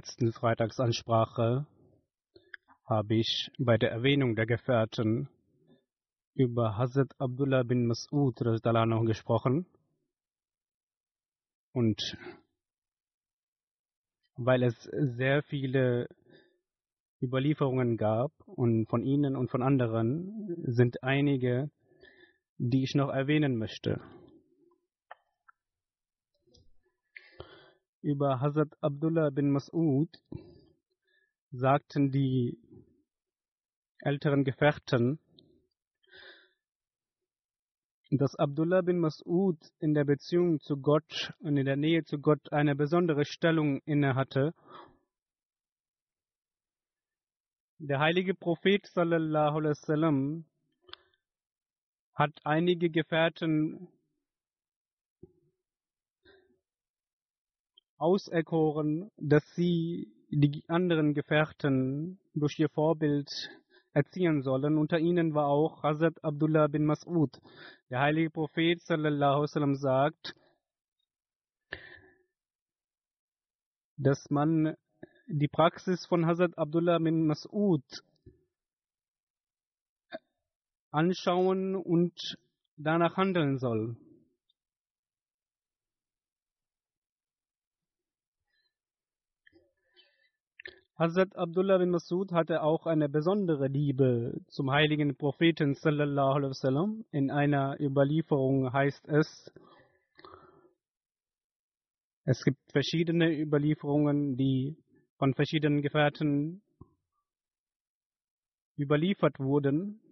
letzten Freitagsansprache habe ich bei der Erwähnung der Gefährten über Hazrat Abdullah bin Mas'ud gesprochen. Und weil es sehr viele Überlieferungen gab und von ihnen und von anderen sind einige, die ich noch erwähnen möchte. Über Hazrat Abdullah bin Mas'ud sagten die älteren Gefährten, dass Abdullah bin Mas'ud in der Beziehung zu Gott und in der Nähe zu Gott eine besondere Stellung innehatte. Der heilige Prophet sallallahu alaihi wasallam hat einige Gefährten auserkoren, dass sie die anderen Gefährten durch ihr Vorbild erziehen sollen. Unter ihnen war auch Hazrat Abdullah bin Mas'ud. Der heilige Prophet sallallahu wasallam sagt, dass man die Praxis von Hazrat Abdullah bin Mas'ud anschauen und danach handeln soll. Hazrat Abdullah bin Masud hatte auch eine besondere Liebe zum heiligen Propheten sallallahu alaihi wasallam. In einer Überlieferung heißt es, es gibt verschiedene Überlieferungen, die von verschiedenen Gefährten überliefert wurden.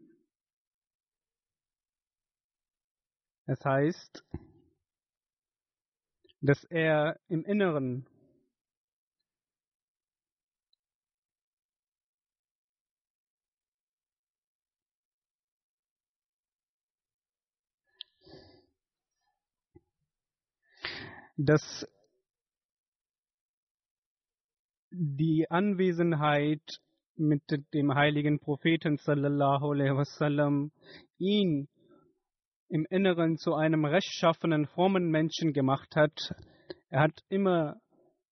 Es heißt, dass er im Inneren dass die Anwesenheit mit dem heiligen Propheten sallallahu alaihi wasallam ihn im Inneren zu einem rechtschaffenen, frommen Menschen gemacht hat. Er hat immer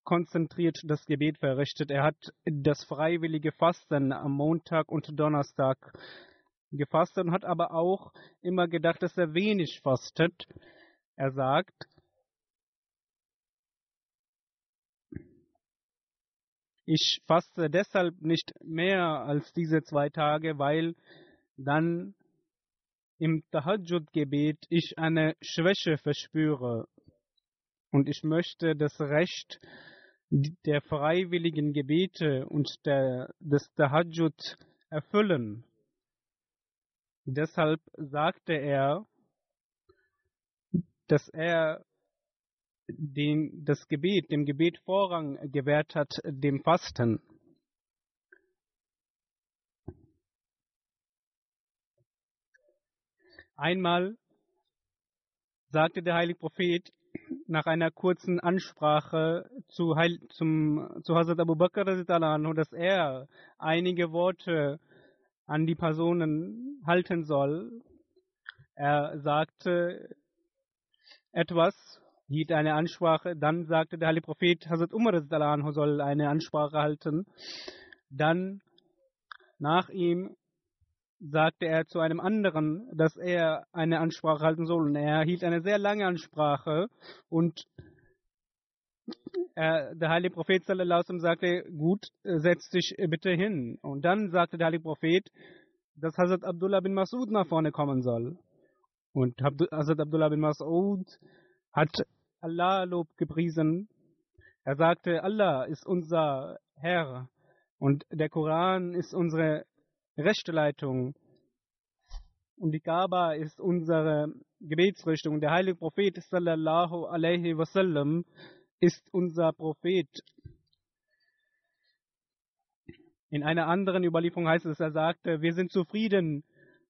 konzentriert das Gebet verrichtet. Er hat das freiwillige Fasten am Montag und Donnerstag gefastet und hat aber auch immer gedacht, dass er wenig fastet. Er sagt, Ich faste deshalb nicht mehr als diese zwei Tage, weil dann im Tahajjud-Gebet ich eine Schwäche verspüre. Und ich möchte das Recht der freiwilligen Gebete und der, des Tahajjud erfüllen. Deshalb sagte er, dass er den, das Gebet, dem Gebet Vorrang gewährt hat, dem Fasten. Einmal sagte der heilige Prophet, nach einer kurzen Ansprache zu, Heil, zum, zu Hazrat Abu Bakr, dass er einige Worte an die Personen halten soll. Er sagte etwas, hielt eine Ansprache, dann sagte der Heilige Prophet Hazrat Umar soll eine Ansprache halten. Dann nach ihm sagte er zu einem anderen, dass er eine Ansprache halten soll. Und er hielt eine sehr lange Ansprache und er, der heilige Prophet sagte, gut, setz dich bitte hin. Und dann sagte der heilige Prophet, dass Hazrat Abdullah bin Masud nach vorne kommen soll. Und Hazrat Abdullah bin Masud hat Allah Lob gepriesen. Er sagte, Allah ist unser Herr und der Koran ist unsere rechte Leitung. Und die Kaaba ist unsere Gebetsrichtung. Der heilige Prophet sallallahu alaihi wasallam ist unser Prophet. In einer anderen Überlieferung heißt es, er sagte, wir sind zufrieden,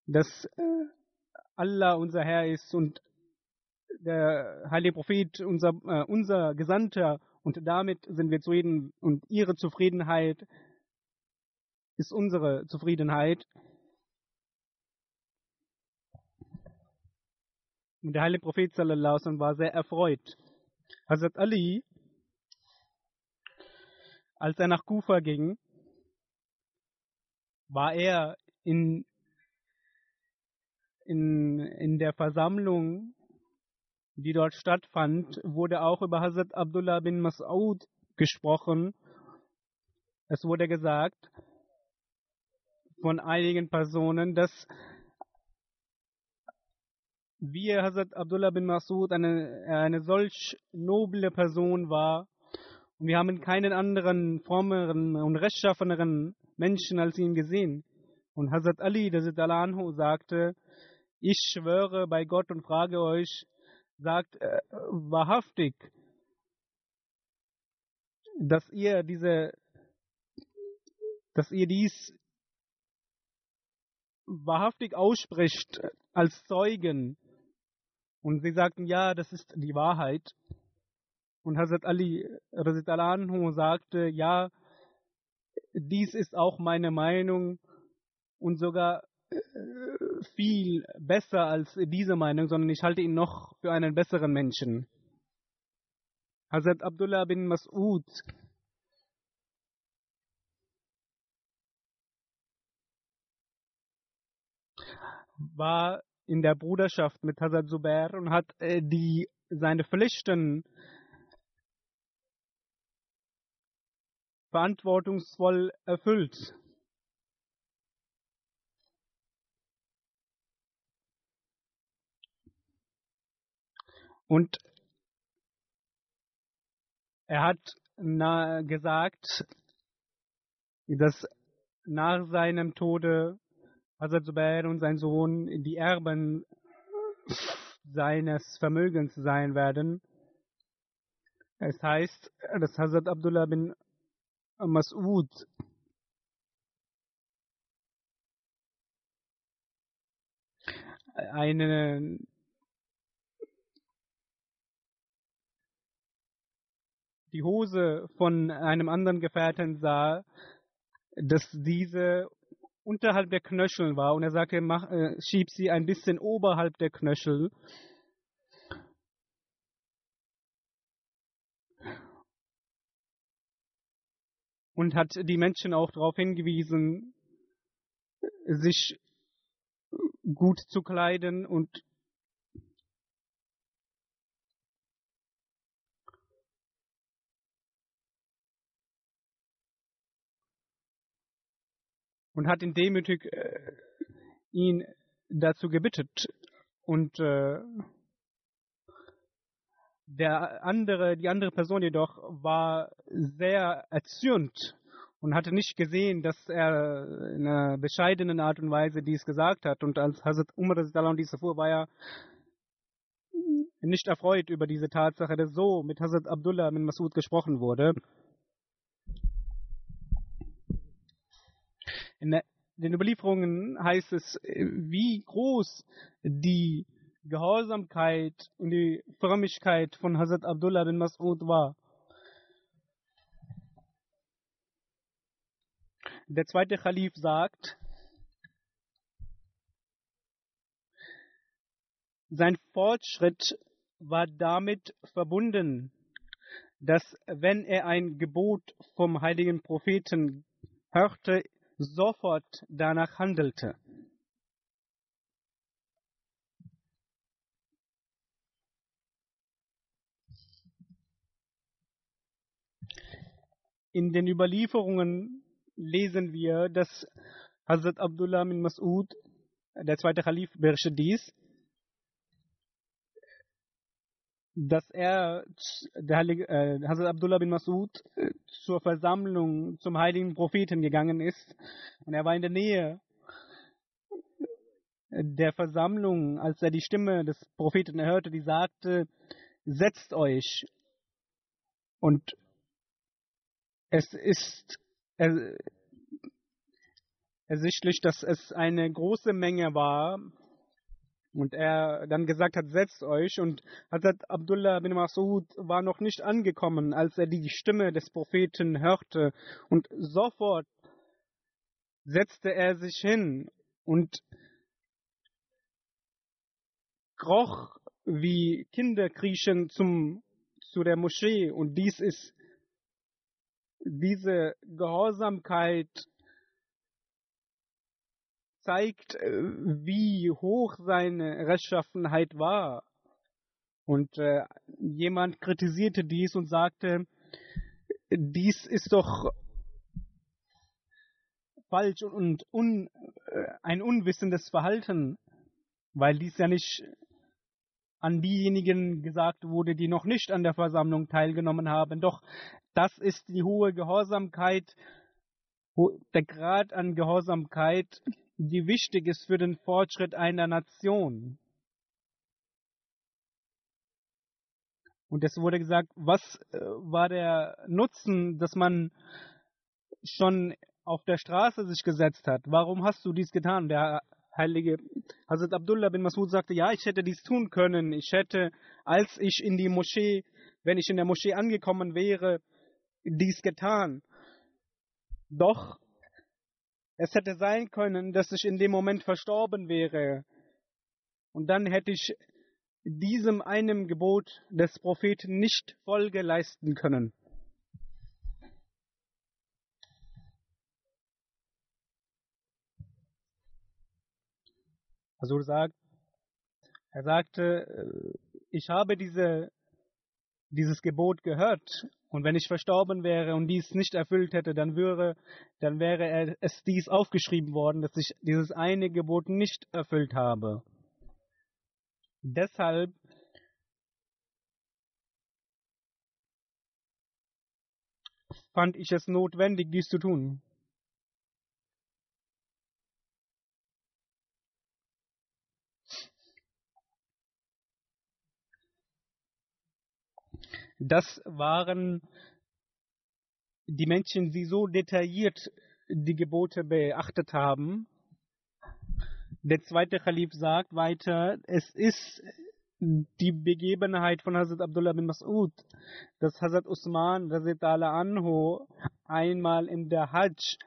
dass äh, Allah unser Herr ist und der heilige Prophet unser, äh, unser Gesandter und damit sind wir zufrieden und ihre Zufriedenheit ist unsere Zufriedenheit. Und der heilige Prophet sallallahu alaihi war sehr erfreut. Hazrat Ali, als er nach Kufa ging, war er in, in, in der Versammlung, die dort stattfand, wurde auch über Hazrat Abdullah bin Mas'ud gesprochen. Es wurde gesagt, von einigen Personen, dass wie Hazrat Abdullah bin Masud eine, eine solch noble Person war. Und wir haben keinen anderen frommeren und rechtschaffeneren Menschen als ihn gesehen. Und Hazrat Ali, der Anhu, sagte, ich schwöre bei Gott und frage euch, sagt äh, wahrhaftig, dass ihr diese, dass ihr dies wahrhaftig ausspricht als Zeugen. Und sie sagten, ja, das ist die Wahrheit. Und Hazrat Ali anhu sagte, ja, dies ist auch meine Meinung und sogar äh, viel besser als diese Meinung, sondern ich halte ihn noch für einen besseren Menschen. Hazrat Abdullah bin Mas'ud war in der Bruderschaft mit Hazrat Zubair und hat äh, die, seine Pflichten verantwortungsvoll erfüllt. Und er hat gesagt, dass nach seinem Tode Hazrat Zubair und sein Sohn die Erben seines Vermögens sein werden. Es heißt, dass Hazrat Abdullah bin Mas'ud eine die Hose von einem anderen Gefährten sah, dass diese unterhalb der Knöchel war und er sagte, mach, äh, schieb sie ein bisschen oberhalb der Knöchel. Und hat die Menschen auch darauf hingewiesen, sich gut zu kleiden und und hat ihn demütig äh, ihn dazu gebittet. Und äh, der andere, die andere Person jedoch war sehr erzürnt und hatte nicht gesehen, dass er in einer bescheidenen Art und Weise dies gesagt hat. Und als Hazrat Umar dies erfuhr, war er nicht erfreut über diese Tatsache, dass so mit Hazrat Abdullah bin Masud gesprochen wurde. In den Überlieferungen heißt es, wie groß die Gehorsamkeit und die Frömmigkeit von Hazrat Abdullah bin Mas'ud war. Der zweite Khalif sagt, sein Fortschritt war damit verbunden, dass wenn er ein Gebot vom heiligen Propheten hörte, sofort danach handelte. In den Überlieferungen lesen wir, dass Hazrat Abdullah bin Mas'ud, der zweite Khalif, berichtet dies, dass er, der Heilige, äh, Hazrat Abdullah bin Mas'ud, äh, zur Versammlung zum heiligen Propheten gegangen ist. Und er war in der Nähe der Versammlung, als er die Stimme des Propheten hörte, die sagte, setzt euch. Und es ist ersichtlich, dass es eine große Menge war und er dann gesagt hat, setzt euch. Und Hazrat Abdullah bin Masud war noch nicht angekommen, als er die Stimme des Propheten hörte. Und sofort setzte er sich hin und kroch wie Kinder kriechen zum, zu der Moschee. Und dies ist diese Gehorsamkeit zeigt, äh, wie hoch seine Rechtschaffenheit war. Und äh, jemand kritisierte dies und sagte, dies ist doch falsch und un, äh, ein unwissendes Verhalten, weil dies ja nicht an diejenigen gesagt wurde, die noch nicht an der Versammlung teilgenommen haben. Doch das ist die hohe Gehorsamkeit, der Grad an Gehorsamkeit, die wichtig ist für den Fortschritt einer Nation. Und es wurde gesagt, was äh, war der Nutzen, dass man schon auf der Straße sich gesetzt hat? Warum hast du dies getan? Der heilige Hazrat Abdullah bin Masud sagte, ja, ich hätte dies tun können. Ich hätte, als ich in die Moschee, wenn ich in der Moschee angekommen wäre, dies getan. Doch es hätte sein können, dass ich in dem Moment verstorben wäre. Und dann hätte ich diesem einem Gebot des Propheten nicht Folge leisten können. Also sagt, er sagte, äh, ich habe diese, dieses Gebot gehört und wenn ich verstorben wäre und dies nicht erfüllt hätte, dann wäre, dann wäre es dies aufgeschrieben worden, dass ich dieses eine Gebot nicht erfüllt habe. Deshalb fand ich es notwendig, dies zu tun. Das waren die Menschen, die so detailliert die Gebote beachtet haben. Der zweite Khalif sagt weiter, es ist die Begebenheit von Hazrat Abdullah bin Mas'ud, dass Hazrat Usman anhu einmal in der Hajj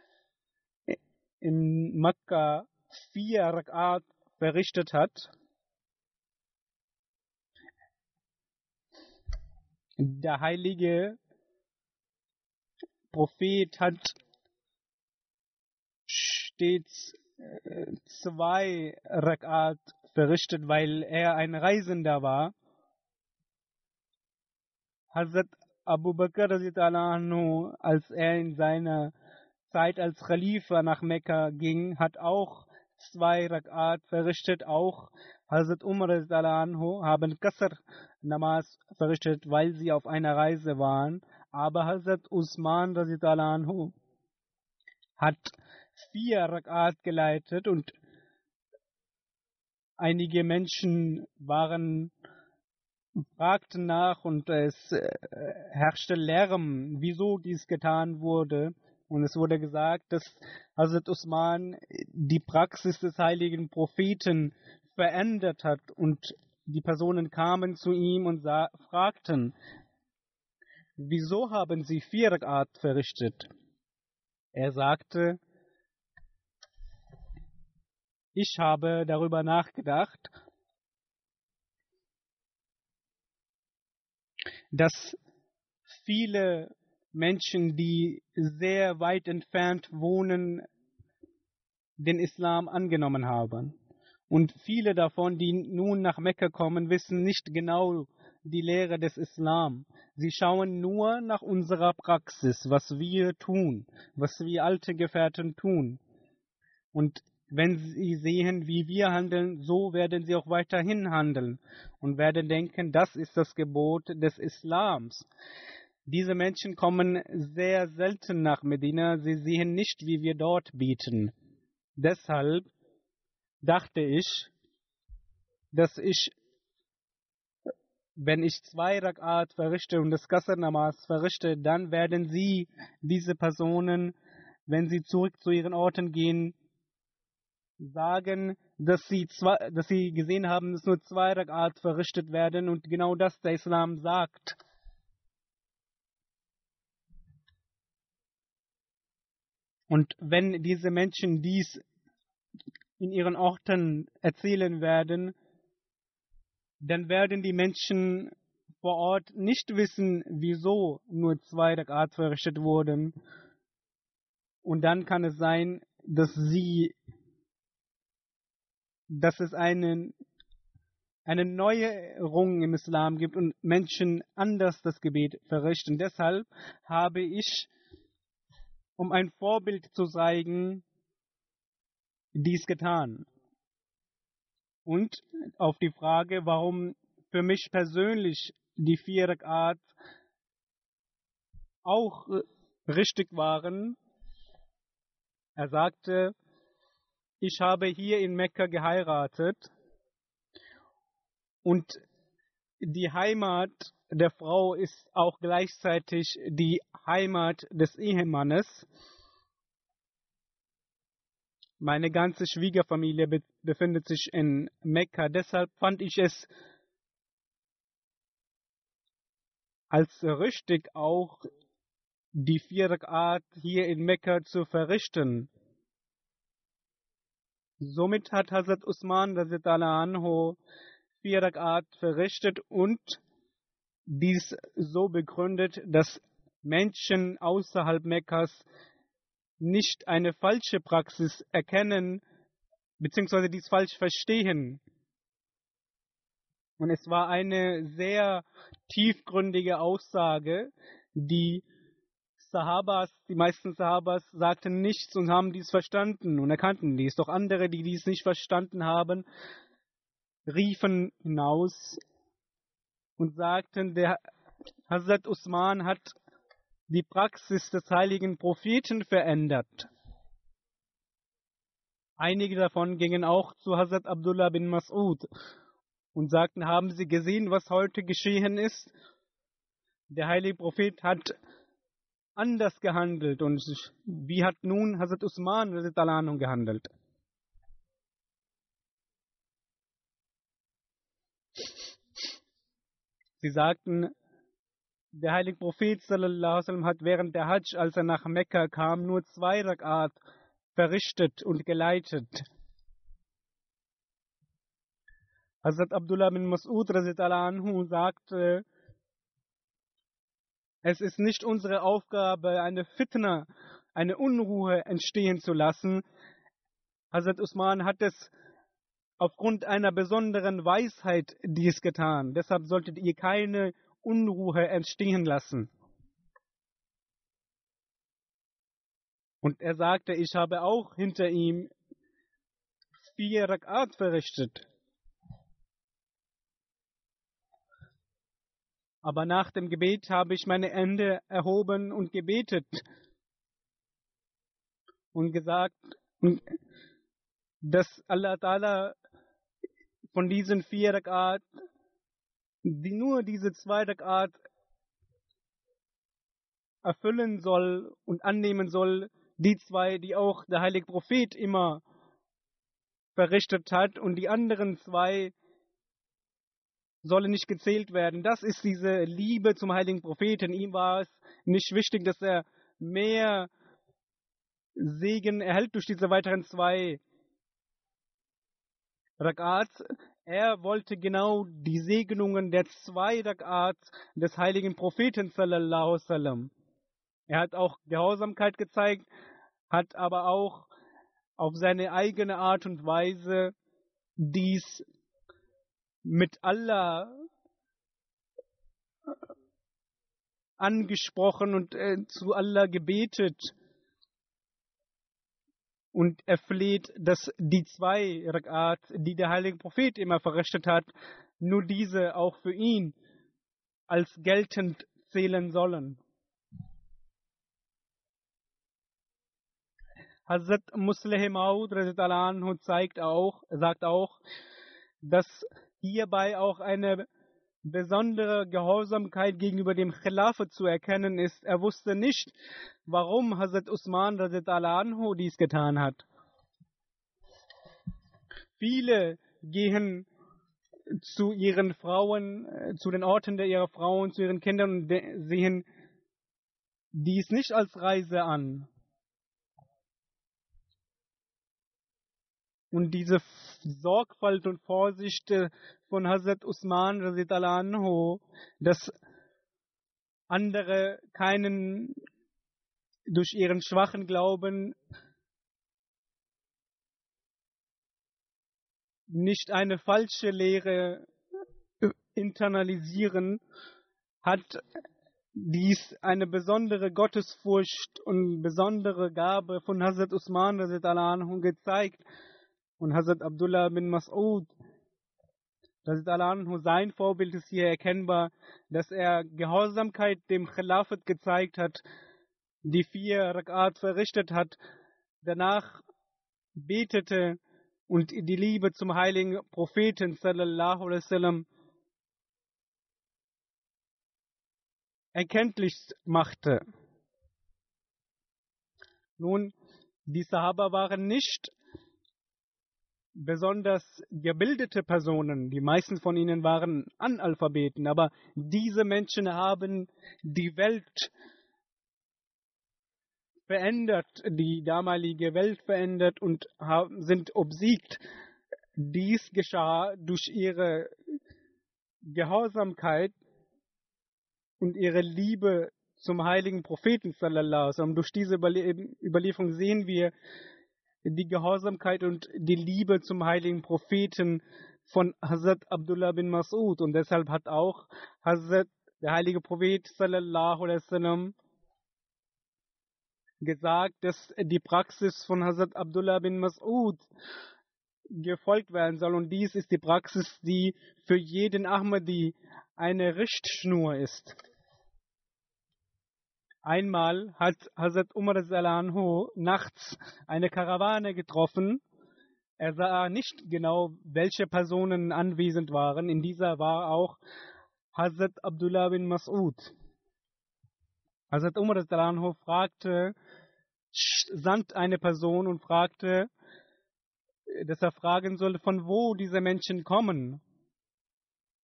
in Mekka vier Rakat verrichtet hat Der heilige Prophet hat stets äh, zwei Rakat verrichtet, weil er ein Reisender war. Hazrat Abu Bakr, als er in seiner Zeit als Khalifa nach Mekka ging, hat auch zwei Rakat verrichtet. Auch Hazrat Umar haben Qasr Namas verrichtet, weil sie auf einer Reise waren. Aber Hazrat Usman anhu hat vier Rakat geleitet und einige Menschen waren fragten nach und es äh, herrschte Lärm, wieso dies getan wurde. Und es wurde gesagt, dass Hazrat Usman die Praxis des heiligen Propheten verändert hat und die Personen kamen zu ihm und fragten, wieso haben sie vier Rakat verrichtet? Er sagte, ich habe darüber nachgedacht, dass viele Menschen, die sehr weit entfernt wohnen, den Islam angenommen haben. Und viele davon, die nun nach Mekka kommen, wissen nicht genau die Lehre des Islam. Sie schauen nur nach unserer Praxis, was wir tun, was wir alte Gefährten tun. Und wenn sie sehen, wie wir handeln, so werden sie auch weiterhin handeln und werden denken, das ist das Gebot des Islams. Diese Menschen kommen sehr selten nach Medina, sie sehen nicht, wie wir dort bieten. Deshalb dachte ich, dass ich, wenn ich zwei Rakat verrichte und das Qasr Namas verrichte, dann werden sie, diese Personen, wenn sie zurück zu ihren Orten gehen, sagen, dass sie, zwei, dass sie gesehen haben, dass nur zwei Rakat verrichtet werden und genau das der Islam sagt. Und wenn diese Menschen dies in ihren Orten erzählen werden, dann werden die Menschen vor Ort nicht wissen, wieso nur zwei Rakat verrichtet wurden. Und dann kann es sein, dass sie dass es einen, eine Neuerung im Islam gibt und Menschen anders das Gebet verrichten. Deshalb habe ich, um ein Vorbild zu zeigen, dies getan. Und auf die Frage, warum für mich persönlich die vier Rakat auch richtig waren, er sagte, ich habe hier in Mekka geheiratet und die Heimat der Frau ist auch gleichzeitig die Heimat des Ehemannes. Meine ganze Schwiegerfamilie be befindet sich in Mekka. Deshalb fand ich es als richtig auch die vier Art hier in Mekka zu verrichten. Somit hat Hazrat Usman anho vier Rakat verrichtet und dies so begründet, dass Menschen außerhalb Mekkas nicht eine falsche Praxis erkennen bzw. dies falsch verstehen. Und es war eine sehr tiefgründige Aussage, die Sahabas, die meisten Sahabas sagten nichts und haben dies verstanden und erkannten dies. Doch andere, die dies nicht verstanden haben, riefen hinaus und sagten, der Hazrat Usman hat die Praxis des heiligen Propheten verändert. Einige davon gingen auch zu Hazrat Abdullah bin Mas'ud und sagten, haben Sie gesehen, was heute geschehen ist? Der heilige Prophet hat anders gehandelt und wie hat nun Hazrat Usman gehandelt? Sie sagten, der heilige Prophet sallam, hat während der Hajj, als er nach Mekka kam, nur zwei Rakat verrichtet und geleitet. Hazrat Abdullah bin Mas'ud anhu sagte, es ist nicht unsere Aufgabe, eine Fitna, eine Unruhe entstehen zu lassen. Hazrat Usman hat es aufgrund einer besonderen Weisheit dies getan. Deshalb solltet ihr keine Unruhe entstehen lassen. Und er sagte, ich habe auch hinter ihm vier Rakat verrichtet. Aber nach dem Gebet habe ich meine Hände erhoben und gebetet und gesagt, dass Allah Ta'ala von diesen vier Rakat, die nur diese zwei Rakat erfüllen soll und annehmen soll, die zwei, die auch der heilige Prophet immer verrichtet hat und die anderen zwei, sollen nicht gezählt werden. Das ist diese Liebe zum heiligen Propheten. Ihm war es nicht wichtig, dass er mehr Segen erhält durch diese weiteren zwei Rakats. Er wollte genau die Segnungen der zwei des heiligen Propheten sallallahu sallam. Er hat auch Gehorsamkeit gezeigt, hat aber auch auf seine eigene Art und Weise dies mit Allah angesprochen und äh, zu Allah gebetet. Und er fleht, dass die zwei Rakat, die der heilige Prophet immer verrichtet hat, nur diese auch für ihn als geltend zählen sollen. Hazrat Musleh Maud zeigt auch, sagt auch, dass hierbei auch eine besondere Gehorsamkeit gegenüber dem Khilafat zu erkennen ist. Er wusste nicht, warum Hazrat Usman anhu dies getan hat. Viele gehen zu ihren Frauen, äh, zu den Orten der ihrer Frauen, zu ihren Kindern und sehen dies nicht als Reise an. Und diese Sorgfalt und Vorsicht äh, von Hazrat Usman anhu, dass andere keinen durch ihren schwachen Glauben nicht eine falsche Lehre internalisieren, hat dies eine besondere Gottesfurcht und besondere Gabe von Hazrat Usman gezeigt, und Hazrat Abdullah bin Mas'ud, Hazrat Alanhu, sein Vorbild ist hier erkennbar, dass er Gehorsamkeit dem Khilafat gezeigt hat, die vier Rakat verrichtet hat, danach betete und die Liebe zum heiligen Propheten sallallahu wasallam erkenntlich machte. Nun, die Sahaba waren nicht besonders gebildete Personen, die meisten von ihnen waren Analphabeten, aber diese Menschen haben die Welt verändert, die damalige Welt verändert und sind obsiegt. Dies geschah durch ihre Gehorsamkeit und ihre Liebe zum heiligen Propheten sallallahu alaihi Durch diese Überlieferung sehen wir, die Gehorsamkeit und die Liebe zum heiligen Propheten von Hazrat Abdullah bin Mas'ud und deshalb hat auch Hazrat der heilige Prophet sallallahu alaihi wasallam gesagt, dass die Praxis von Hazrat Abdullah bin Mas'ud gefolgt werden soll und dies ist die Praxis, die für jeden Ahmadi eine Richtschnur ist. Einmal hat Hazrat Umar Anhu nachts eine Karawane getroffen. Er sah nicht genau, welche Personen anwesend waren. In dieser war auch Hazrat Abdullah bin Mas'ud. Hazrat Umar Anhu fragte, sandt eine Person und fragte, dass er fragen soll, von wo diese Menschen kommen.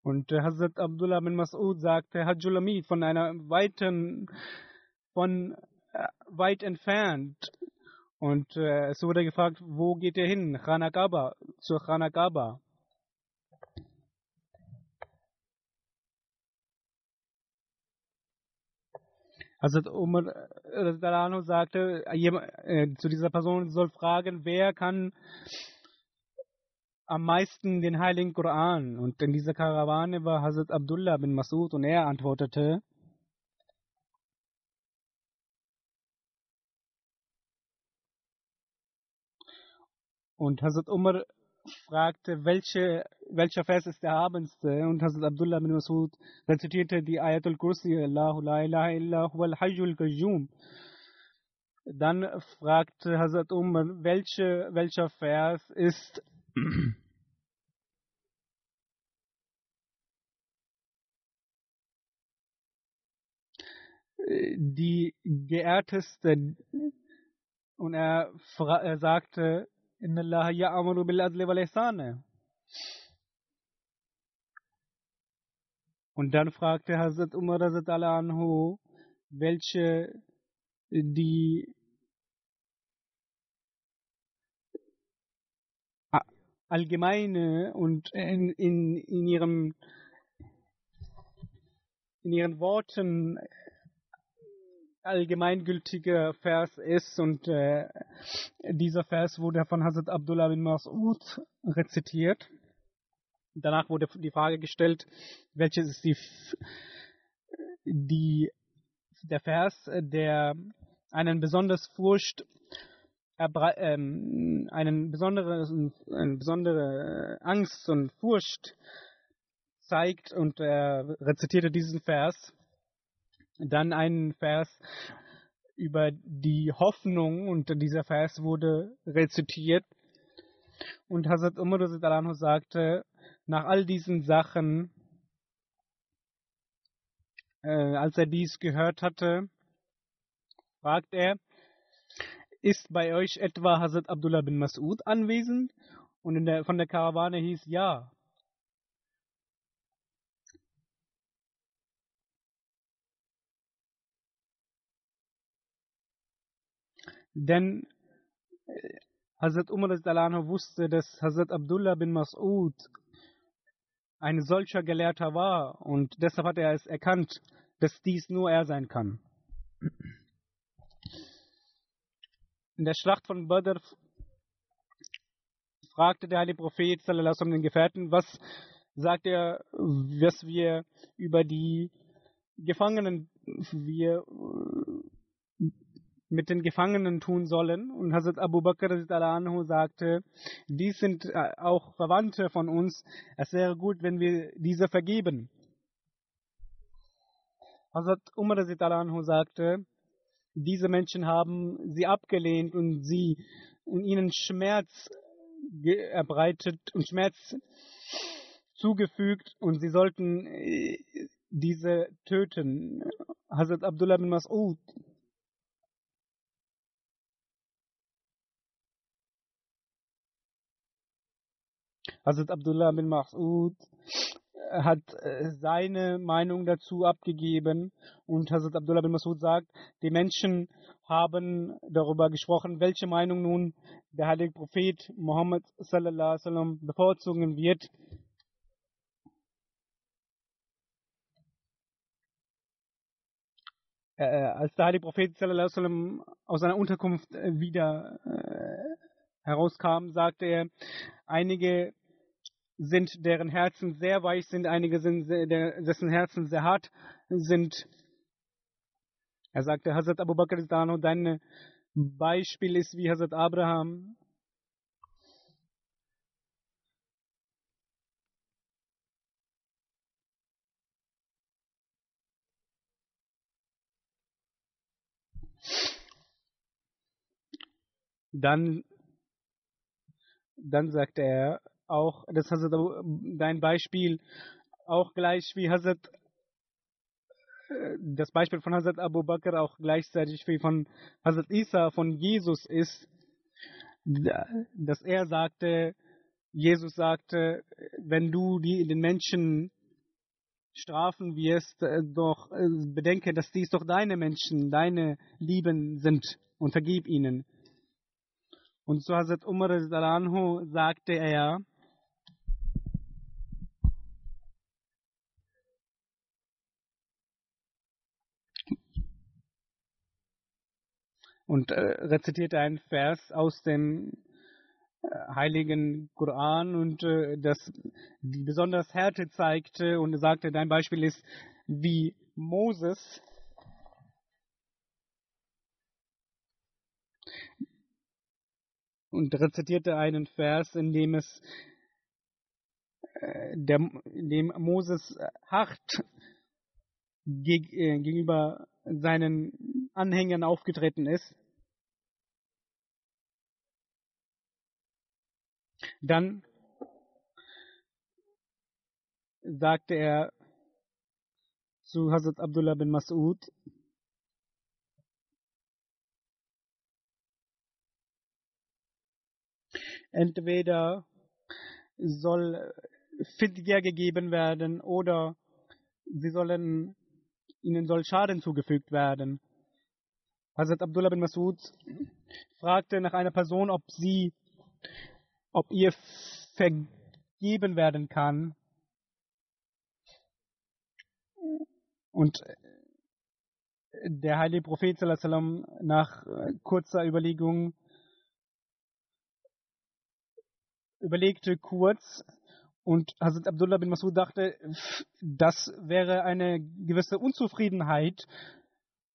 Und Hazrat Abdullah bin Mas'ud sagte, Hajjulamid von einer weiten von äh, weit entfernt. Und äh, es wurde gefragt, wo geht er hin? Khanagaba, zur Khanagaba. Also Umar Dalano sagte, äh, zu dieser Person soll fragen, wer kann am meisten den heiligen Koran? Und in dieser Karawane war Hazrat Abdullah bin Masud und er antwortete, Und Hazrat Umar fragte, welche, welcher Vers ist der erhabenste? Und Hazrat Abdullah bin Masud rezitierte die Ayatul Kursi, Allahu la ilaha illa huwal hayyul qayyum. Dann fragte Hazrat Umar, welche, welcher Vers ist die geehrteste und er, er sagte إن الله يأمر بالعدل والإحسان Und dann fragte Hazrat Umar Hazrat anhu, welche die a- allgemeine und in, in, in ihrem in ihren Worten allgemeingültiger Vers ist und äh, dieser Vers wurde von Hazrat Abdullah bin Mas'ud rezitiert. Danach wurde die Frage gestellt, welches ist die, die der Vers, der einen besonders Furcht ähm, einen besonderen, eine besondere Angst und Furcht zeigt und er rezitierte diesen Vers. Dann einen Vers über die Hoffnung und dieser Vers wurde rezitiert. Und Hazrat Umar anhu sagte, nach all diesen Sachen, äh, als er dies gehört hatte, fragt er, ist bei euch etwa Hazrat Abdullah bin Mas'ud anwesend? Und der, von der Karawane hieß ja. Denn äh, Hazrat Umar wusste, dass Hazrat Abdullah bin Mas'ud ein solcher Gelehrter war und deshalb hat er es erkannt, dass dies nur er sein kann. In der Schlacht von Badr fragte der heilige Prophet sallallahu den Gefährten, was sagt er, was wir über die Gefangenen, wir mit den Gefangenen tun sollen. Und Hazrat Abu Bakr anhu sagte, dies sind äh, auch Verwandte von uns. Es wäre gut, wenn wir diese vergeben. Hazrat Umar anhu sagte, diese Menschen haben sie abgelehnt und sie und ihnen Schmerz erbreitet und Schmerz zugefügt und sie sollten äh, diese töten. Hazrat Abdullah bin Mas'ud Hazrat Abdullah bin Mas'ud hat äh, seine Meinung dazu abgegeben und Hazrat Abdullah bin Mas'ud sagt, die Menschen haben darüber gesprochen, welche Meinung nun der heilige Prophet Muhammad sallallahu bevorzugen wird. Äh, als der heilige Prophet sallallahu aus seiner Unterkunft äh, wieder äh, herauskam, sagte er, einige sind, deren Herzen sehr weich sind, einige sind, dessen Herzen sehr hart sind. Er sagte, Hazrat Abu Bakr Dano, dein Beispiel ist wie Hazrat Abraham. Dann, dann sagte er auch, dass Hazrat dein Beispiel auch gleich wie Hazrat äh, das Beispiel von Hazrat Abu Bakr auch gleichzeitig wie von Hazrat Isa von Jesus ist, da- dass er sagte, Jesus sagte, wenn du die, den Menschen strafen wirst, äh, doch äh, bedenke, dass dies doch deine Menschen, deine Lieben sind und vergib ihnen. Und zu Hazrat Umar sagte er, und äh, rezitierte einen Vers aus dem äh, heiligen Koran und äh, das die besonders Härte zeigte und sagte, dein Beispiel ist wie Moses. Und rezitierte einen Vers, in dem es äh, der, in dem Moses hart geg äh, gegenüber seinen Anhängern aufgetreten ist. Dann sagte er zu Hazrat Abdullah bin Mas'ud, entweder soll Fidya gegeben werden oder sie sollen, ihnen soll Schaden zugefügt werden. Hazrat Abdullah bin Masud fragte nach einer Person, ob sie, ob ihr vergeben werden kann. Und der heilige Prophet sallam, nach kurzer Überlegung überlegte kurz und Hazrat Abdullah bin Masud dachte, das wäre eine gewisse Unzufriedenheit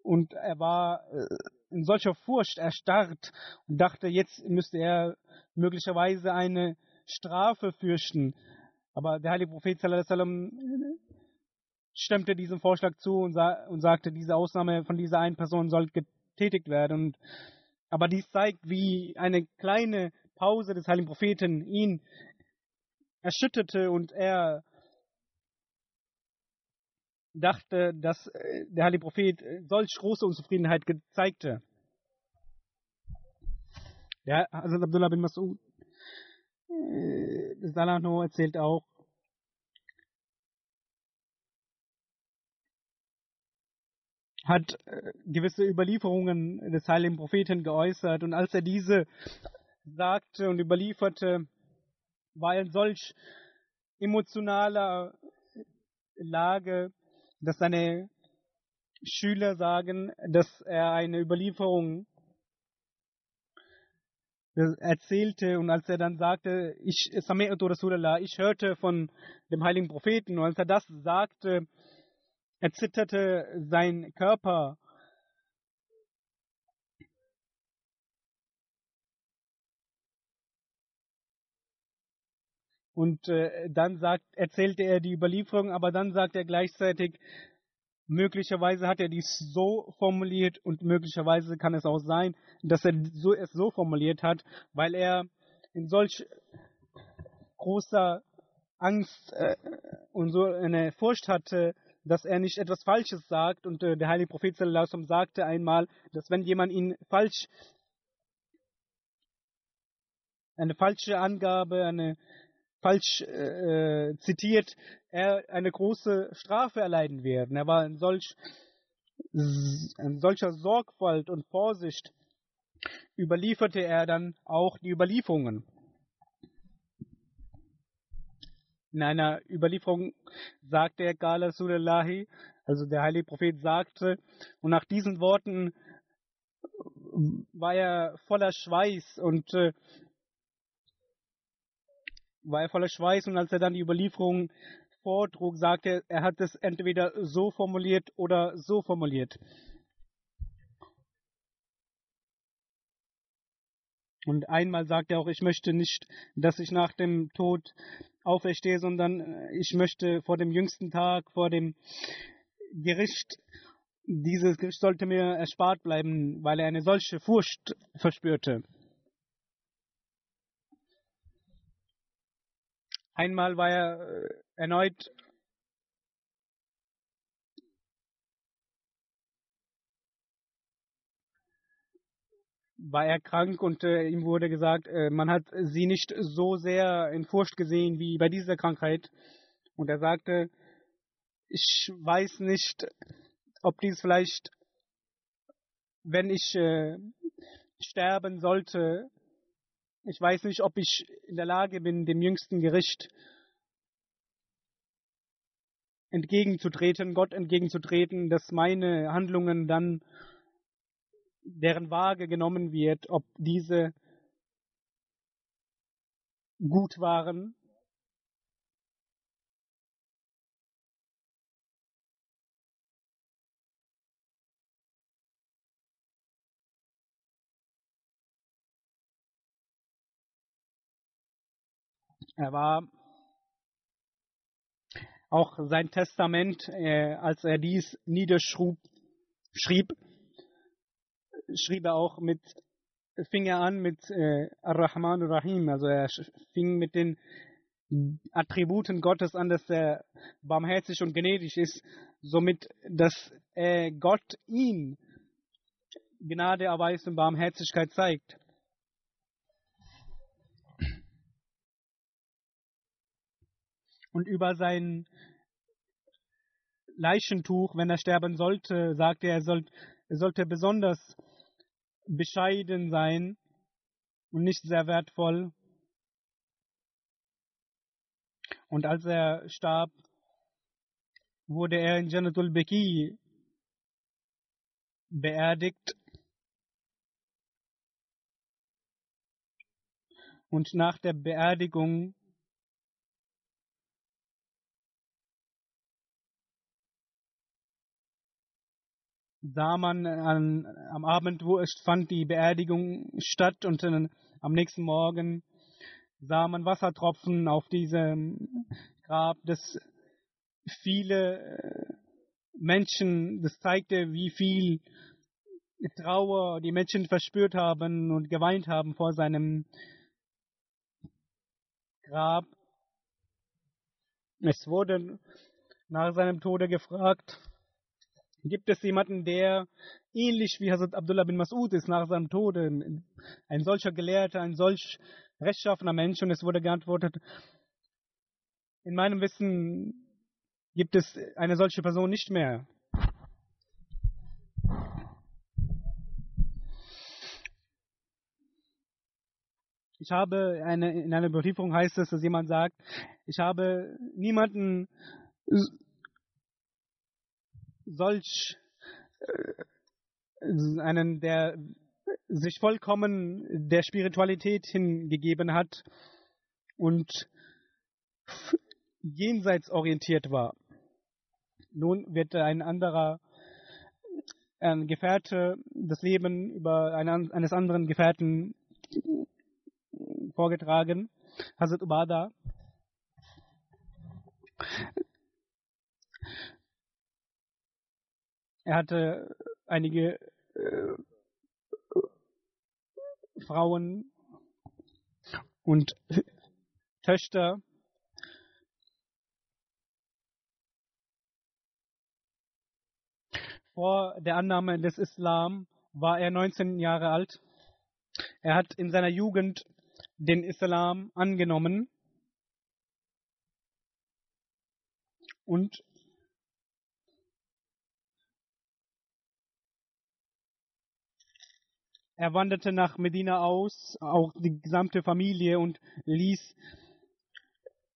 und er war äh, in solcher Furcht erstarrt und dachte, jetzt müsste er möglicherweise eine Strafe fürchten. Aber der heilige Prophet sallam, stimmte diesem Vorschlag zu und, sa und, sagte, diese Ausnahme von dieser einen Person soll getätigt werden. Und, aber dies zeigt, wie eine kleine Pause des heiligen Propheten ihn erschütterte und er dachte, dass äh, der heilige Prophet äh, solch große Unzufriedenheit gezeigte. Ja, also Abdullah bin Mas'ud äh, Salano erzählt auch, hat gewisse Überlieferungen des heiligen Propheten geäußert und als er diese sagte und überlieferte, war er in solch emotionaler Lage, dass seine Schüler sagen, dass er eine Überlieferung erzählte und als er dann sagte, ich Rasulallah, ich hörte von dem heiligen Propheten und als er das sagte, erzitterte sein Körper Und äh, dann sagt, erzählte er die Überlieferung, aber dann sagt er gleichzeitig, möglicherweise hat er dies so formuliert und möglicherweise kann es auch sein, dass er so, es so formuliert hat, weil er in solch großer Angst äh, und so eine Furcht hatte, dass er nicht etwas Falsches sagt. Und äh, der heilige Prophet sallam, sagte einmal, dass wenn jemand ihn falsch eine falsche Angabe, eine falsch äh, zitiert, er eine große Strafe erleiden werden. Er war in solch in solcher Sorgfalt und Vorsicht überlieferte er dann auch die Überlieferungen. In einer Überlieferung sagte er, Gala Sulallahi, also der heilige Prophet sagte, und nach diesen Worten war er voller Schweiß und äh, war er voller Schweiß und als er dann die Überlieferung vortrug, sagte er, er hat es entweder so formuliert oder so formuliert. Und einmal sagte er auch, ich möchte nicht, dass ich nach dem Tod auferstehe, sondern äh, ich möchte vor dem jüngsten Tag, vor dem Gericht, dieses Gericht sollte mir erspart bleiben, weil er eine solche Furcht verspürte. Einmal war er äh, erneut war er krank und äh, ihm wurde gesagt, äh, man hat sie nicht so sehr in Furcht gesehen wie bei dieser Krankheit. Und er sagte, ich weiß nicht, ob dies vielleicht, wenn ich äh, sterben sollte, ich weiß nicht, ob ich in der Lage bin, dem jüngsten Gericht entgegenzutreten, Gott entgegenzutreten, dass meine Handlungen dann deren Waage genommen wird, ob diese gut waren Er war auch sein Testament, äh, als er dies niederschrieb, schrieb, schrieb er auch mit, fing er an mit äh, Ar-Rahman Rahim, also er fing mit den Attributen Gottes an, dass er barmherzig und gnädig ist, somit, dass äh, Gott ihm Gnade erweist und Barmherzigkeit zeigt. Und über sein Leichentuch, wenn er sterben sollte, sagte er, er, soll, er sollte besonders bescheiden sein und nicht sehr wertvoll. Und als er starb, wurde er in Janatul Beki beerdigt. Und nach der Beerdigung sah man an, am Abend, wo es fand die Beerdigung statt und äh, am nächsten Morgen sah man Wassertropfen auf diesem Grab, das viele äh, Menschen, das zeigte, wie viel Trauer die Menschen verspürt haben und geweint haben vor seinem Grab. Es wurde nach seinem Tode gefragt, gibt es jemanden, der ähnlich wie Hazrat Abdullah bin Mas'ud ist nach seinem Tode, ein solcher Gelehrter, ein solch rechtschaffener Mensch und es wurde geantwortet, in meinem Wissen gibt es eine solche Person nicht mehr. Ich habe eine, in einer Überlieferung heißt es, dass jemand sagt, ich habe niemanden solch äh, einen, der sich vollkommen der Spiritualität hingegeben hat und jenseits orientiert war. Nun wird ein anderer ein Gefährte das Leben über eines anderen Gefährten vorgetragen, Hazrat Ubada. Er hatte einige äh, Frauen und Töchter. Vor der Annahme des Islam war er 19 Jahre alt. Er hat in seiner Jugend den Islam angenommen und Er wanderte nach Medina aus, auch die gesamte Familie und ließ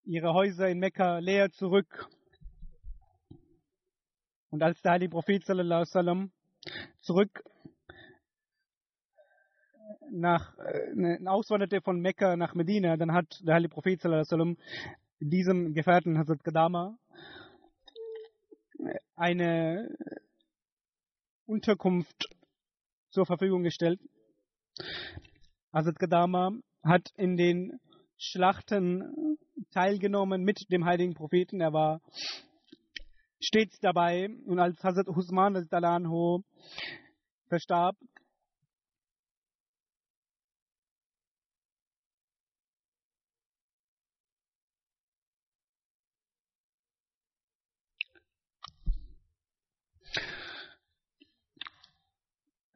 ihre Häuser in Mekka leer zurück. Und als der heilige Prophet sallam, zurück nach, äh, auswanderte von Mekka nach Medina, dann hat der heilige Prophet sallam, diesem Gefährten Hazrat Gadama eine Unterkunft zur Verfügung gestellt. Hazrat Gadama hat in den Schlachten teilgenommen mit dem heiligen Propheten. Er war stets dabei. Und als Hazrat Usman Anho verstarb,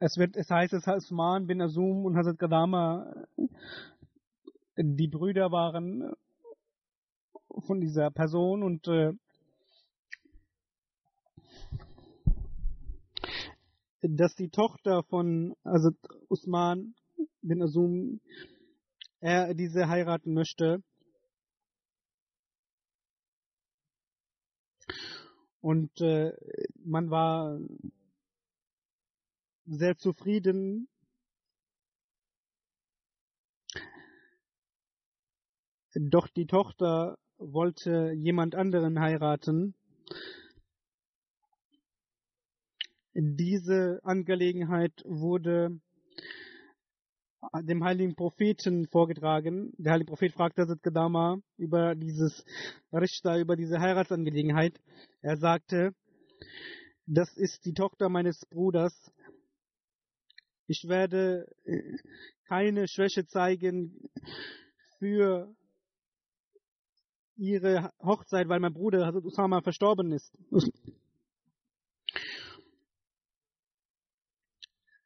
Es wird, es heißt, es Usman bin Azum und Hazrat Gadama, die Brüder waren von dieser Person und äh, dass die Tochter von Hazrat Usman bin Azum er diese heiraten möchte. Und äh, man war sehr zufrieden. Doch die Tochter wollte jemand anderen heiraten. Diese Angelegenheit wurde dem heiligen Propheten vorgetragen. Der heilige Prophet fragte Hazrat über dieses Rishta, über diese Heiratsangelegenheit. Er sagte, das ist die Tochter meines Bruders ich werde äh, keine Schwäche zeigen für ihre Hochzeit, weil mein Bruder Hazrat Usama verstorben ist.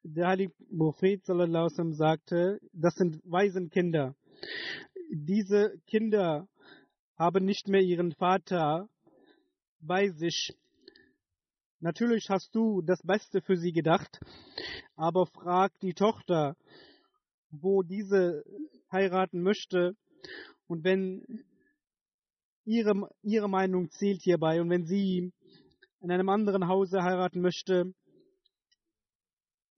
Der heilige Prophet sallallahu sagte, das sind Waisenkinder. Diese Kinder haben nicht mehr ihren Vater bei sich. Natürlich hast du das Beste für sie gedacht, aber frag die Tochter, wo diese heiraten möchte und wenn ihre, ihre Meinung zählt hierbei und wenn sie in einem anderen Hause heiraten möchte,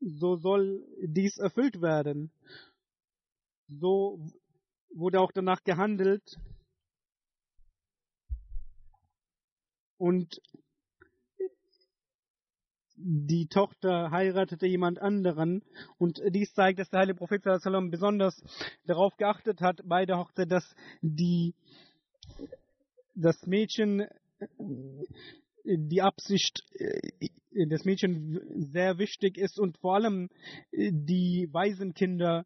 so soll dies erfüllt werden. So wurde auch danach gehandelt. Und die Tochter heiratete jemand anderen und dies zeigt, dass der heilige Prophet sallam besonders darauf geachtet hat bei der Hochzeit, dass die das Mädchen die Absicht des Mädchen sehr wichtig ist und vor allem die Waisenkinder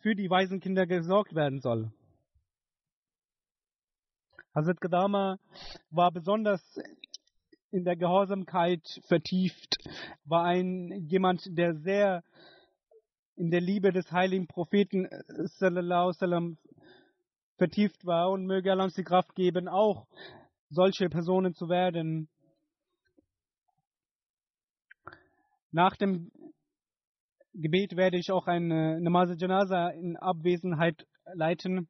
für die Waisenkinder gesorgt werden soll. Hazrat Gadama war besonders in der Gehorsamkeit vertieft, war ein jemand, der sehr in der Liebe des heiligen Propheten sallallahu sallam, vertieft war und möge Allah uns die Kraft geben, auch solche Personen zu werden. Nach dem Gebet werde ich auch eine Namaz Janaza in Abwesenheit leiten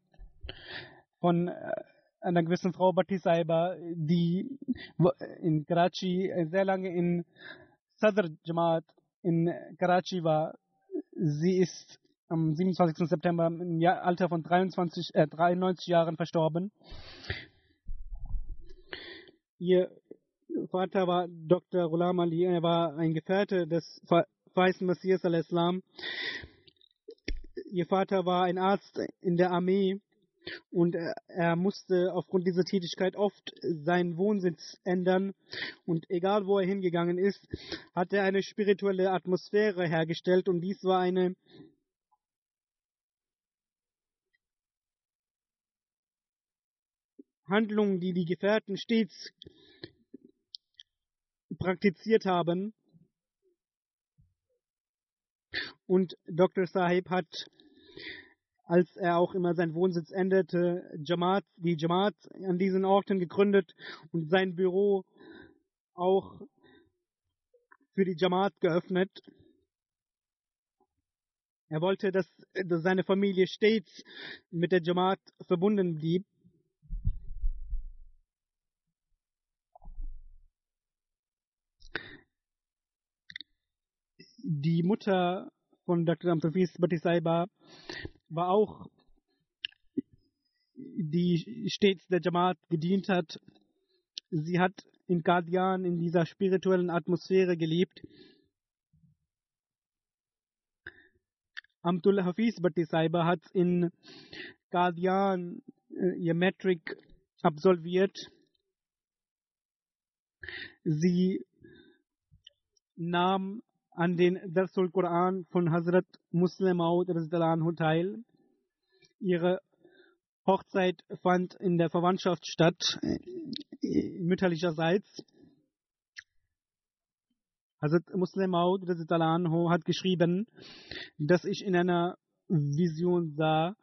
von äh, einer gewissen Frau Bhatti Saiba, die in Karachi sehr lange in Sadr Jamaat in Karachi war. Sie ist am 27. September im Alter von 23, äh, 93 Jahren verstorben. Ihr Vater war Dr. Ghulam Ali, er war ein Gefährte des weißen Messias al-Islam. Ihr Vater war ein Arzt in der Armee und er musste aufgrund dieser Tätigkeit oft seinen Wohnsitz ändern und egal wo er hingegangen ist, hat er eine spirituelle Atmosphäre hergestellt und dies war eine Handlung, die die Gefährten stets praktiziert haben. Und Dr. Sahib hat als er auch immer seinen Wohnsitz änderte, Jamaat, die Jamaat an diesen Orten gegründet und sein Büro auch für die Jamaat geöffnet. Er wollte, dass, dass seine Familie stets mit der Jamaat verbunden blieb. Die Mutter von Dr. Amtafis Batisaiba war auch, die stets der Jamaat gedient hat. Sie hat in Qadian in dieser spirituellen Atmosphäre gelebt. Amtul Hafiz Bhatti Saiba hat in Qadian äh, ihr Metric absolviert. Sie nahm an den Darsul Quran von Hazrat Muslim Maud teil. Ihre Hochzeit fand in der Verwandtschaft statt, äh, mütterlicherseits. Hazrat Muslim Maud hat geschrieben, dass ich in einer Vision sah,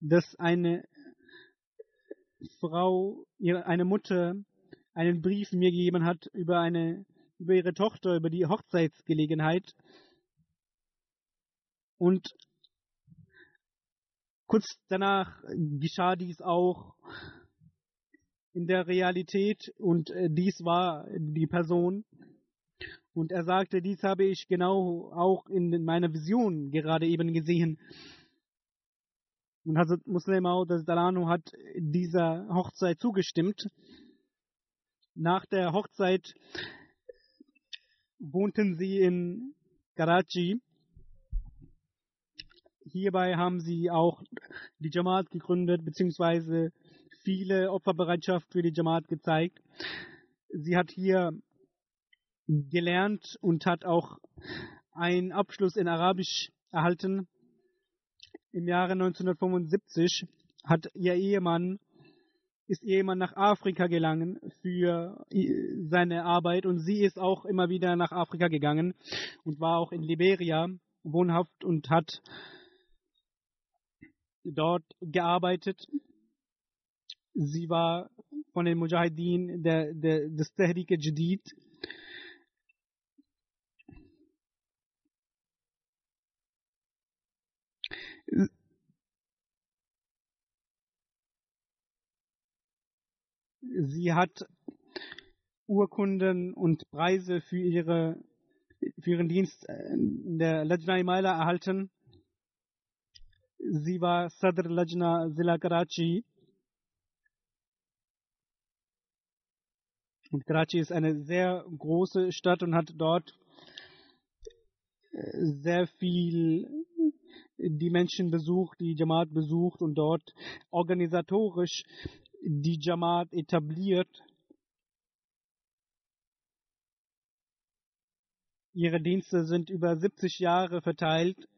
dass eine Frau, eine Mutter, einen Brief mir gegeben hat über eine über ihre Tochter, über die Hochzeitsgelegenheit. Und kurz danach geschah dies auch in der Realität und äh, dies war die Person. Und er sagte, dies habe ich genau auch in meiner Vision gerade eben gesehen. Und Hazrat Muslim Dalanu hat dieser Hochzeit zugestimmt. Nach der Hochzeit wohnten sie in Karachi. Hierbei haben sie auch die Jamaat gegründet, beziehungsweise viele Opferbereitschaft für die Jamaat gezeigt. Sie hat hier gelernt und hat auch einen Abschluss in Arabisch erhalten. Im Jahre 1975 hat ihr Ehemann ist jemand nach Afrika gelangen für seine Arbeit und sie ist auch immer wieder nach Afrika gegangen und war auch in Liberia wohnhaft und hat dort gearbeitet. Sie war von den Mujahideen der, der, des Tehrik Jadid. Sie hat Urkunden und Preise für, ihre, für ihren Dienst in der Lajna Imaila erhalten. Sie war Sadr Lajna Zilla Karachi. Und Karachi ist eine sehr große Stadt und hat dort sehr viel die Menschen besucht, die Jamaat besucht und dort organisatorisch die Jamaat etabliert. Ihre Dienste sind über 70 Jahre verteilt.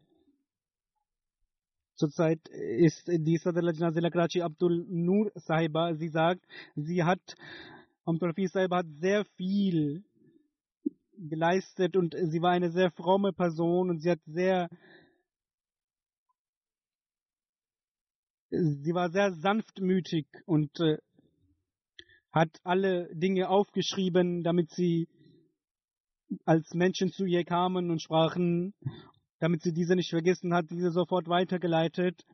Zurzeit ist die Sadr Lajna Zilla Karachi Abdul Nur Sahiba. Sie sagt, sie hat, Abdul Hafiz Sahiba hat sehr viel geleistet und sie war eine sehr fromme Person und sie hat sehr sie war sehr sanftmütig und äh, hat alle Dinge aufgeschrieben, damit sie als Menschen zu ihr kamen und sprachen, damit sie diese nicht vergessen hat, diese sofort weitergeleitet.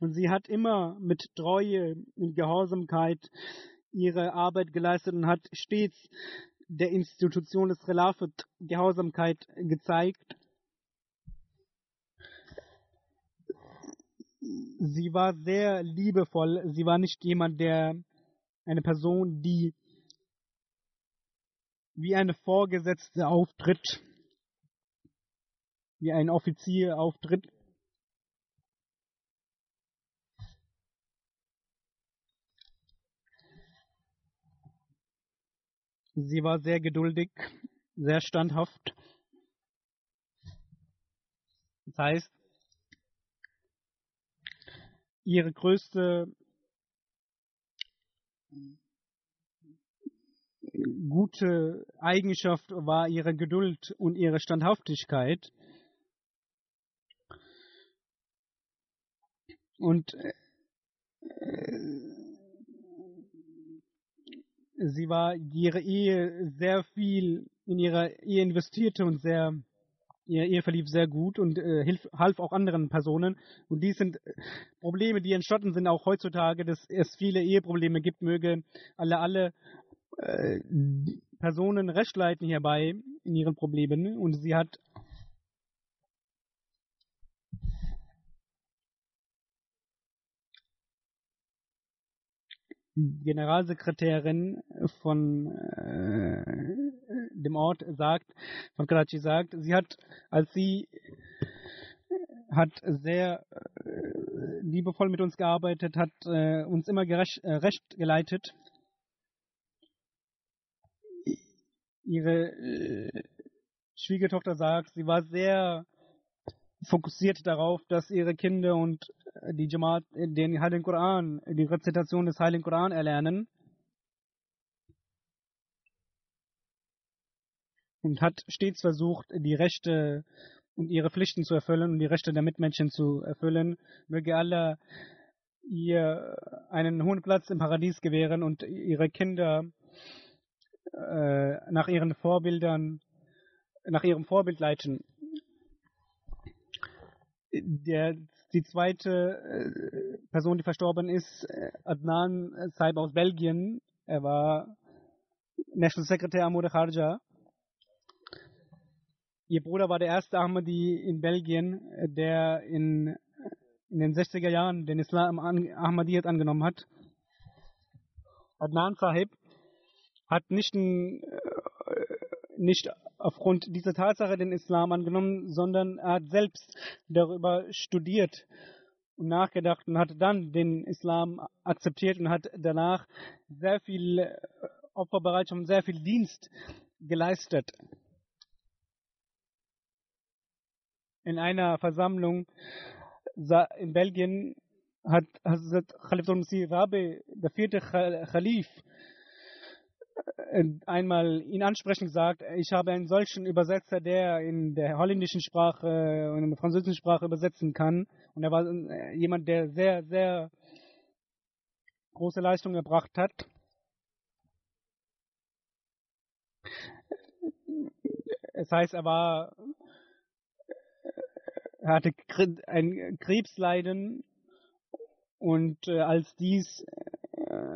Und sie hat immer mit Treue und Gehorsamkeit ihre Arbeit geleistet und hat stets der Institution des Relafet Gehorsamkeit gezeigt. Sie war sehr liebevoll. Sie war nicht jemand, der eine Person, die wie eine Vorgesetzte auftritt, wie ein Offizier auftritt. Sie war sehr geduldig, sehr standhaft. Das heißt, ihre größte gute Eigenschaft war ihre Geduld und ihre Standhaftigkeit. Und sie war ihre Ehe sehr viel in ihre Ehe investierte und sehr ihr Ehe verlief sehr gut und äh, hilf, half auch anderen Personen. Und dies sind Probleme, die entstanden sind auch heutzutage, dass es viele Eheprobleme gibt, möge alle, alle äh, Personen Recht leiten hierbei in ihren Problemen. Und sie hat Generalsekretärin von äh, dem Ort sagt, von Karachi sagt, sie hat, als sie hat sehr äh, liebevoll mit uns gearbeitet, hat äh, uns immer gerecht, äh, recht geleitet. Ihre äh, Schwiegertochter sagt, sie war sehr fokussiert darauf, dass ihre Kinder und die Jamaat den Heiligen Koran, die Rezitation des Heiligen Koran erlernen. Und hat stets versucht, die Rechte und ihre Pflichten zu erfüllen und die Rechte der Mitmenschen zu erfüllen. Möge Allah ihr einen hohen Platz im Paradies gewähren und ihre Kinder äh, nach ihren Vorbildern, nach ihrem Vorbild leiten. Der die zweite äh, Person, die verstorben ist, äh, Adnan Saib aus Belgien. Er war National Secretary Amur Kharja. Ihr Bruder war der erste Ahmadi in Belgien, der in, in den 60er Jahren den Islam Ahmadiyyat angenommen hat. Adnan Sahib hat nicht, ein, nicht aufgrund dieser Tatsache den Islam angenommen, sondern er hat selbst darüber studiert und nachgedacht und hat dann den Islam akzeptiert und hat danach sehr viel Opferbereitschaft und sehr viel Dienst geleistet. In einer Versammlung in Belgien hat Hazrat Khalif al-Masih Rabi, der vierte Khalif, äh, einmal ihn ansprechend gesagt, ich habe einen solchen Übersetzer, der in der holländischen Sprache und in der französischen Sprache übersetzen kann. Und er war äh, jemand, der sehr, sehr große Leistung erbracht hat. Es heißt, er war, er hatte ein Krebsleiden und äh, als dies äh,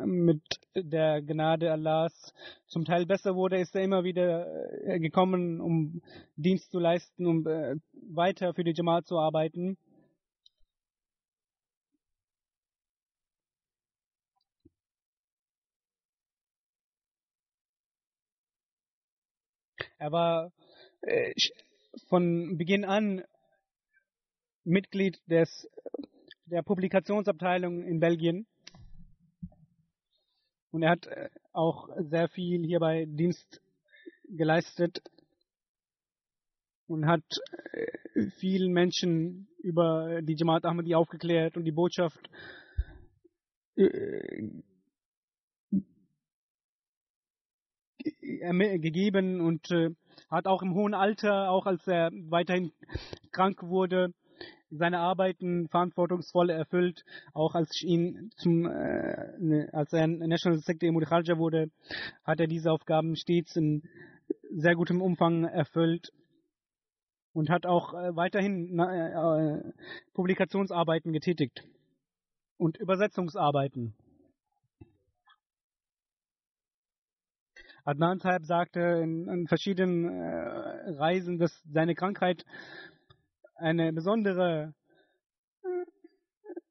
mit der Gnade Allahs zum Teil besser wurde, ist er immer wieder äh, gekommen, um Dienst zu leisten, um äh, weiter für die Jamaat zu arbeiten. Er war äh, von Beginn an Mitglied des, der Publikationsabteilung in Belgien. Und er hat äh, auch sehr viel hierbei Dienst geleistet und hat äh, vielen Menschen über die Jamaat Ahmadi aufgeklärt und die Botschaft gegeben und äh, hat auch im hohen Alter, auch als er weiterhin krank wurde, seine Arbeiten verantwortungsvoll erfüllt. Auch als ihn zum, äh, ne, als er National Secretary Mudikharja wurde, hat er diese Aufgaben stets in sehr gutem Umfang erfüllt und hat auch äh, weiterhin äh, Publikationsarbeiten getätigt und Übersetzungsarbeiten. Adnan Saib sagte in, in verschiedenen äh, Reisen, dass seine Krankheit eine besondere äh,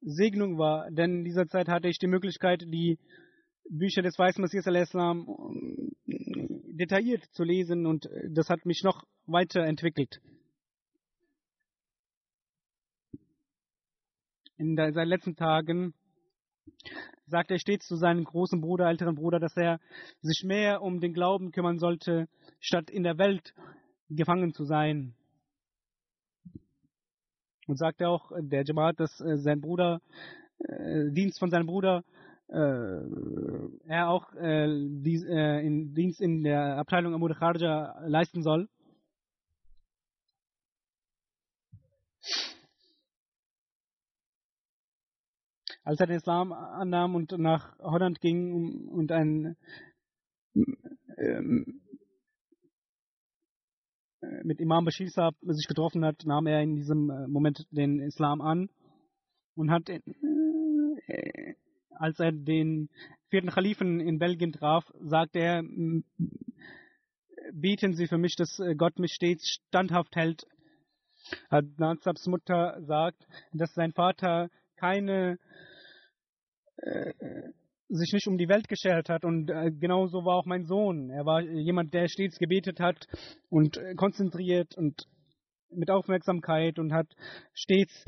Segnung war, denn in dieser Zeit hatte ich die Möglichkeit, die Bücher des Weißen Messias al-Islam äh, detailliert zu lesen und das hat mich noch weiterentwickelt. In seinen letzten Tagen sagt er stets zu seinem großen Bruder, älteren Bruder, dass er sich mehr um den Glauben kümmern sollte, statt in der Welt gefangen zu sein. Und sagt auch der Jamaat, dass äh, sein Bruder, äh, Dienst von seinem Bruder, äh, er auch äh, dies, äh, in Dienst in der Abteilung Amur Kharja leisten soll. als er den Islam annahm und nach Holland ging und ein ähm, mit Imam Bashir Saab sich getroffen hat, nahm er in diesem äh, Moment den Islam an und hat, äh, als er den vierten Khalifen in Belgien traf, sagte er, beten Sie für mich, dass äh, Gott mich stets standhaft hält. Adnan Sabs Mutter sagt, dass sein Vater keine äh, sich nicht um die Welt geschert hat. Und äh, genauso war auch mein Sohn. Er war jemand, der stets gebetet hat und äh, konzentriert und mit Aufmerksamkeit und hat stets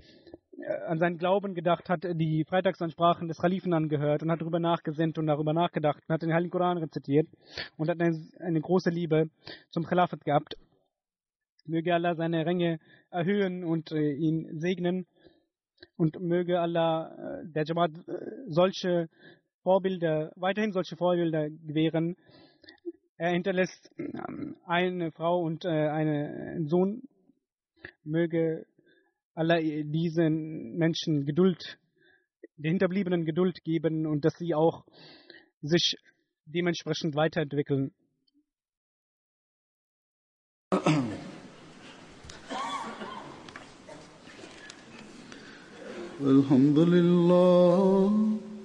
äh, an seinen Glauben gedacht, hat die Freitagsansprachen des Khalifen angehört und hat darüber nachgesinnt und darüber nachgedacht und hat den Heiligen Koran rezitiert und hat eine, eine große Liebe zum Khilafat gehabt. Möge Allah seine Ränge erhöhen und äh, ihn segnen und möge Allah äh, der Jamaat äh, solche Vorbilder, weiterhin solche Vorbilder gewähren. Er hinterlässt ähm, eine Frau und äh, einen Sohn. Möge Allah diesen Menschen Geduld, den Hinterbliebenen Geduld geben und dass sie auch sich dementsprechend weiterentwickeln. الحمد لله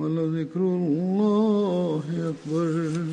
ولذكر الله أكبر.